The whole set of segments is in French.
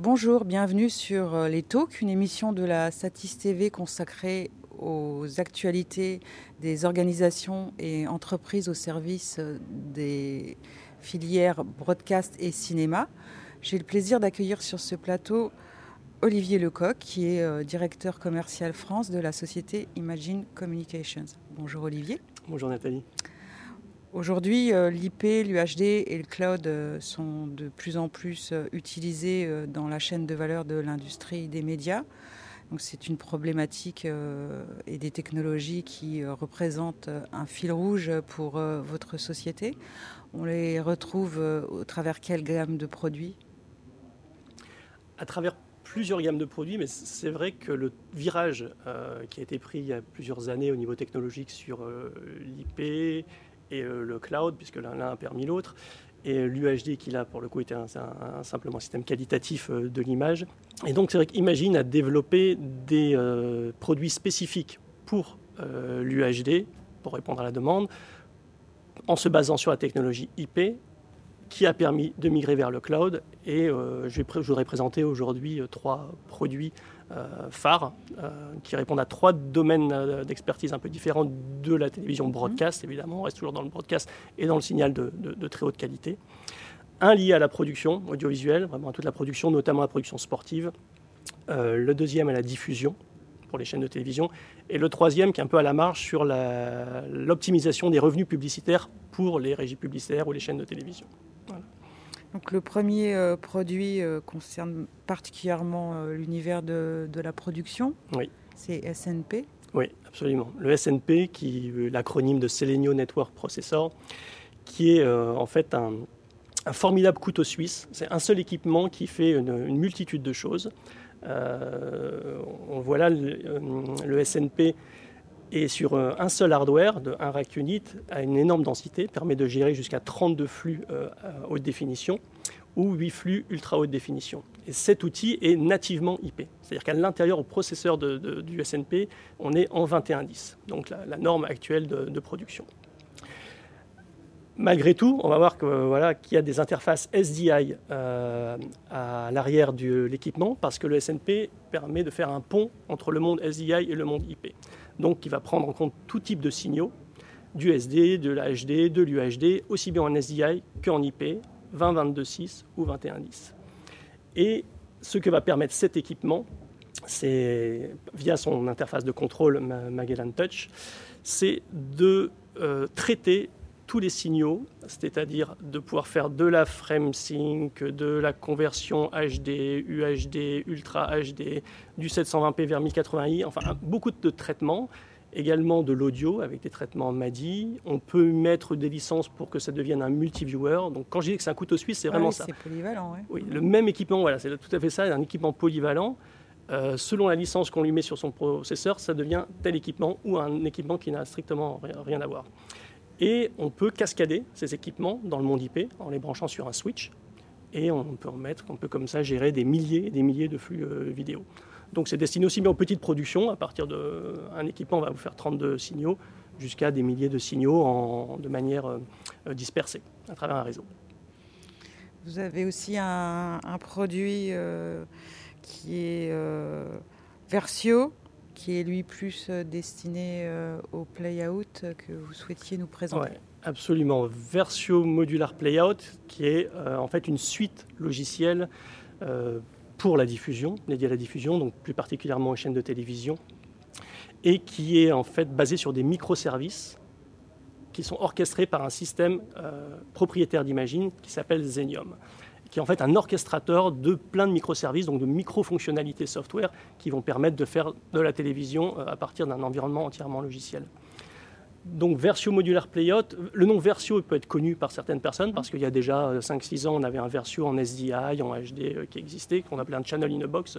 Bonjour, bienvenue sur euh, Les Talks, une émission de la Satis TV consacrée aux actualités des organisations et entreprises au service euh, des filières broadcast et cinéma. J'ai le plaisir d'accueillir sur ce plateau Olivier Lecoq, qui est euh, directeur commercial France de la société Imagine Communications. Bonjour Olivier. Bonjour Nathalie. Aujourd'hui, euh, l'IP, l'UHD et le cloud euh, sont de plus en plus euh, utilisés dans la chaîne de valeur de l'industrie des médias. Donc c'est une problématique et des technologies qui représentent un fil rouge pour votre société. On les retrouve au travers quelle gamme de produits? À travers plusieurs gammes de produits, mais c'est vrai que le virage qui a été pris il y a plusieurs années au niveau technologique sur l'IP, et euh, le cloud, puisque l'un a permis l'autre, et l'UHD qui là pour le coup était un, un système qualitatif euh, de l'image. Et donc c'est vrai qu'Imagine a développé des euh, produits spécifiques pour l'UHD, pour répondre à la demande, en se basant sur la technologie IP qui a permis de migrer vers le cloud. Et je, vais, je, voudrais présenter aujourd'hui trois produits euh, phares euh, qui répondent à trois domaines euh, d'expertise un peu différents de la télévision broadcast, évidemment, on reste toujours dans le broadcast et dans le signal de, très haute qualité. Un lié à la production audiovisuelle, vraiment à toute la production, notamment la production sportive. le deuxième à la diffusion pour les chaînes de télévision. Et le troisième qui est un peu à la marge sur l'optimisation des revenus publicitaires pour les régies publicitaires ou les chaînes de télévision. Donc le premier euh, produit euh, concerne particulièrement euh, l'univers de, la production. Oui. C'est SNP. Oui, absolument. Le SNP, qui l'acronyme de Selenio Network Processor, qui est en fait un, formidable couteau suisse. C'est un seul équipement qui fait une, multitude de choses. on voit là le SNP et sur euh, un seul hardware de 1 rack unit à une énorme densité, permet de gérer jusqu'à 32 flux euh, haute définition ou 8 flux ultra haute définition. Et cet outil est nativement IP. C'est-à-dire qu'à l'intérieur, au processeur du SNP, on est en 2110, donc la, norme actuelle de, production. Malgré tout, on va voir que, voilà, qu'il y a des interfaces SDI euh, à l'arrière de l'équipement parce que le SNP permet de faire un pont entre le monde SDI et le monde IP donc qui va prendre en compte tout type de signaux, du SD, de l'HD, de l'UHD, aussi bien en SDI qu'en IP, 20.22.6 ou 21.10. Et ce que va permettre cet équipement, c'est via son interface de contrôle Magellan Touch, c'est de euh, traiter tous les signaux, c'est-à-dire de pouvoir faire de la frame sync, de la conversion HD, UHD, Ultra HD, du 720p vers 1080i, enfin beaucoup de traitements, également de l'audio avec des traitements MADI. On peut mettre des licences pour que ça devienne un multiviewer. Donc quand je dis que c'est un couteau suisse, c'est vraiment ça. C'est polyvalent, oui. Oui, le même équipement, voilà, c'est tout à fait ça, un équipement polyvalent. Euh, selon la licence qu'on lui met sur son processeur, ça devient tel équipement ou un équipement qui n'a strictement rien à voir. Et on peut cascader ces équipements dans le monde IP en les branchant sur un switch. Et on peut en mettre, on peut comme ça gérer des milliers et des milliers de flux euh, vidéo. Donc c'est destiné aussi bien aux petites productions. À partir d'un équipement, on va vous faire 32 signaux jusqu'à des milliers de signaux en, de manière euh, dispersée à travers un réseau. Vous avez aussi un, produit euh, qui est Versio, qui est lui plus euh, destiné euh, au play-out que vous souhaitiez nous présenter. absolument. Versio Modular Playout, qui est euh, en fait une suite logicielle pour la diffusion, dédiée à la diffusion, donc plus particulièrement aux chaînes de télévision, et qui est en fait basée sur des microservices qui sont orchestrés par un système propriétaire d'Imagine qui s'appelle Zenium qui est en fait un orchestrateur de plein de microservices, donc de micro-fonctionnalités software qui vont permettre de faire de la télévision euh, à partir d'un environnement entièrement logiciel. Donc Versio Modular Playout, le nom Versio peut être connu par certaines personnes parce qu'il y a déjà 5-6 euh, ans, on avait un Versio en SDI, en HD euh, qui existait, qu'on appelait un channel in a box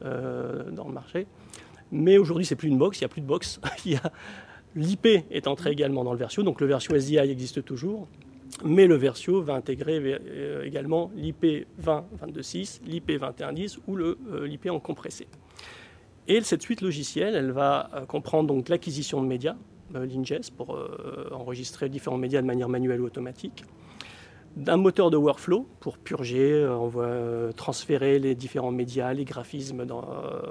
dans le marché. Mais aujourd'hui, c'est plus une box, il n'y a plus de box. L'IP est entré également dans le Versio, donc le Versio SDI existe toujours. Mais le Versio va intégrer euh, également l'IP 20.22.6, l'IP 21.10 ou euh, l'IP en compressé. Et cette suite logicielle, elle va euh, comprendre donc l'acquisition de médias, l'ingest, pour enregistrer différents médias de manière manuelle ou automatique, d'un moteur de workflow pour purger, transférer les différents médias, les graphismes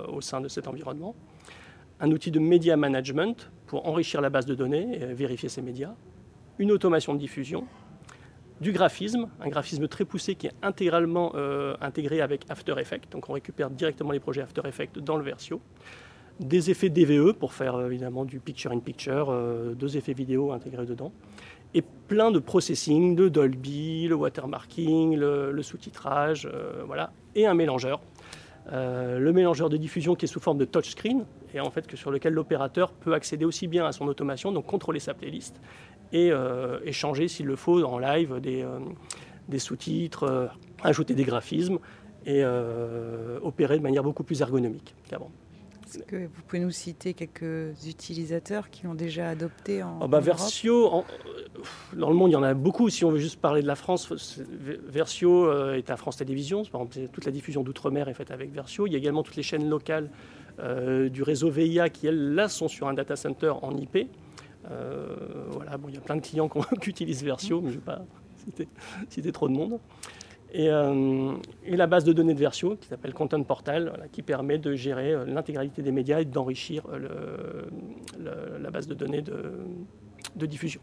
au sein de cet environnement. Un outil de media management pour enrichir la base de données et vérifier ces médias. Une automation de diffusion du graphisme, un graphisme très poussé qui est intégralement euh, intégré avec After Effects, donc on récupère directement les projets After Effects dans le Versio, des effets DVE pour faire euh, évidemment du picture-in-picture, euh, deux effets vidéo intégrés dedans, et plein de processing, de Dolby, le watermarking, le, sous-titrage, voilà, et un mélangeur. Le mélangeur de diffusion qui est sous forme de touchscreen, et en fait sur lequel l'opérateur peut accéder aussi bien à son automation, donc contrôler sa playlist, et euh, échanger s'il le faut en live des, euh, des sous-titres, euh, ajouter des graphismes et opérer de manière beaucoup plus ergonomique qu'avant. Est-ce que vous pouvez nous citer quelques utilisateurs qui ont déjà adopté en, oh bah, Versio, dans le monde, il y en a beaucoup. Si on veut juste parler de la France, Versio est à France Télévisions. Par exemple, toute la diffusion d'outre-mer est faite avec Versio. Il y a également toutes les chaînes locales du réseau VIA qui, elles, là, sont sur un data center en IP. Euh, voilà, bon, il y a plein de clients qui utilisent Versio, mais je ne vais pas citer, trop de monde. Euh, et, la base de données de Versio, qui s'appelle Content Portal, qui permet de gérer euh, l'intégralité des médias et d'enrichir la base de données de, diffusion.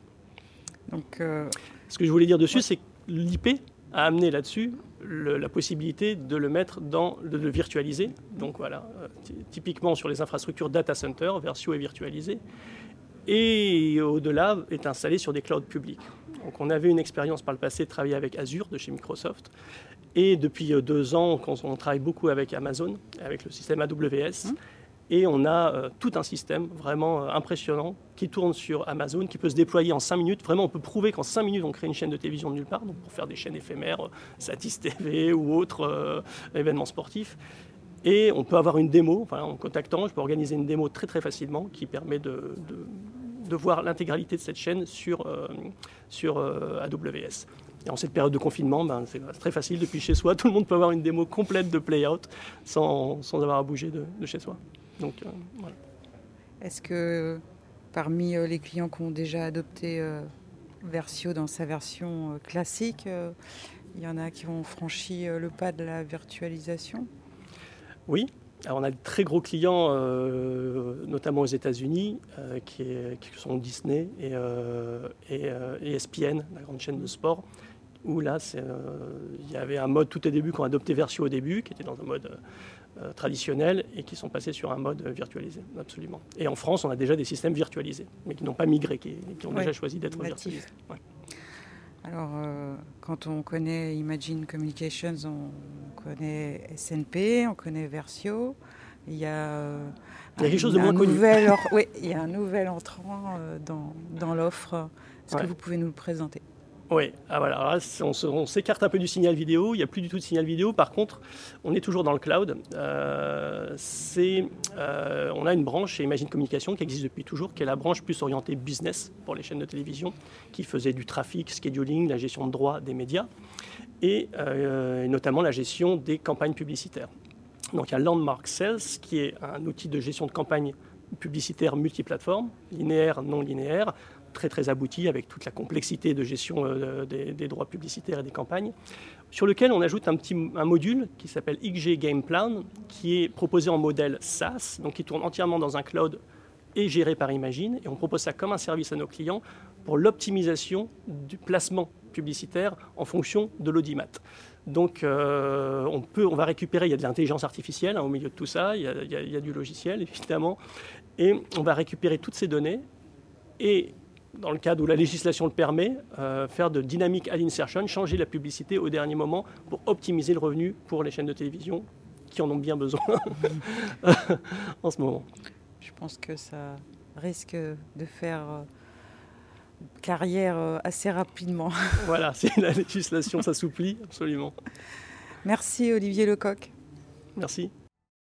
Donc, Ce que je voulais dire dessus, c'est que l'IP a amené là-dessus la possibilité de le mettre dans, de le virtualiser. Donc voilà, typiquement sur les infrastructures data center, Versio est virtualisé et au-delà est installé sur des clouds publics. Donc on avait une expérience par le passé de travailler avec Azure de chez Microsoft. Et depuis euh, deux ans, on travaille beaucoup avec Amazon, avec le système AWS. Mmh. Et on a euh, tout un système vraiment euh, impressionnant qui tourne sur Amazon, qui peut se déployer en cinq minutes. Vraiment, on peut prouver qu'en cinq minutes, on crée une chaîne de télévision de nulle part, donc pour faire des chaînes éphémères, Satis TV ou autres événements sportifs. Et on peut avoir une démo, enfin, en contactant, je peux organiser une démo très très facilement qui permet de, de, voir l'intégralité de cette chaîne sur, euh, sur euh, AWS. Et en cette période de confinement, ben, c'est très facile depuis chez soi. Tout le monde peut avoir une démo complète de Playout sans, sans avoir à bouger de, chez soi. Donc, euh, voilà. Est-ce que parmi les clients qui ont déjà adopté Versio dans sa version classique, il y en a qui ont franchi le pas de la virtualisation? Oui. Alors on a de très gros clients, euh, notamment aux États-Unis, euh, qui, sont Disney et, euh, ESPN, e la grande chaîne de sport, où là, il y avait un mode tout au début qu'on adopté Versio au début, qui était dans un mode traditionnel, et qui sont passés sur un mode virtualisé, absolument. Et en France, on a déjà des systèmes virtualisés, mais qui n'ont pas migré, qui, ont déjà choisi d'être virtualisés. Alors, euh, quand on connaît Imagine Communications, on connaît SNP, on connaît Versio. Il y a, euh, il y a quelque chose de moins connu. oui, il y a un nouvel entrant euh, dans, dans l'offre. Est-ce que vous pouvez nous le présenter? Oui, ah, voilà. on, s'écarte un peu du signal vidéo, il n'y a plus du tout de signal vidéo. Par contre, on est toujours dans le cloud. Euh, euh, on a une branche chez Imagine Communication qui existe depuis toujours, qui est la branche plus orientée business pour les chaînes de télévision, qui faisait du trafic, scheduling, la gestion de droits des médias, et euh, notamment la gestion des campagnes publicitaires. Donc il y a Landmark Sales, qui est un outil de gestion de campagne publicitaire multiplateforme, linéaire, non linéaire, très très abouti avec toute la complexité de gestion euh, des, droits publicitaires et des campagnes, sur lequel on ajoute un petit un module qui s'appelle XG Game Plan, qui est proposé en modèle SaaS, donc qui tourne entièrement dans un cloud et géré par Imagine, et on propose ça comme un service à nos clients pour l'optimisation du placement publicitaire en fonction de l'audimat. Donc euh, on, peut, on va récupérer, il y a de l'intelligence artificielle hein, au milieu de tout ça, il y, a, il y, a, du logiciel évidemment, et on va récupérer toutes ces données et dans le cadre où la législation le permet, euh, faire de dynamic ad insertion, changer la publicité au dernier moment pour optimiser le revenu pour les chaînes de télévision qui en ont bien besoin en ce moment. Je pense que ça risque de faire euh, carrière euh, assez rapidement. voilà, si la législation s'assouplit, absolument. Merci Olivier Lecoq. Merci.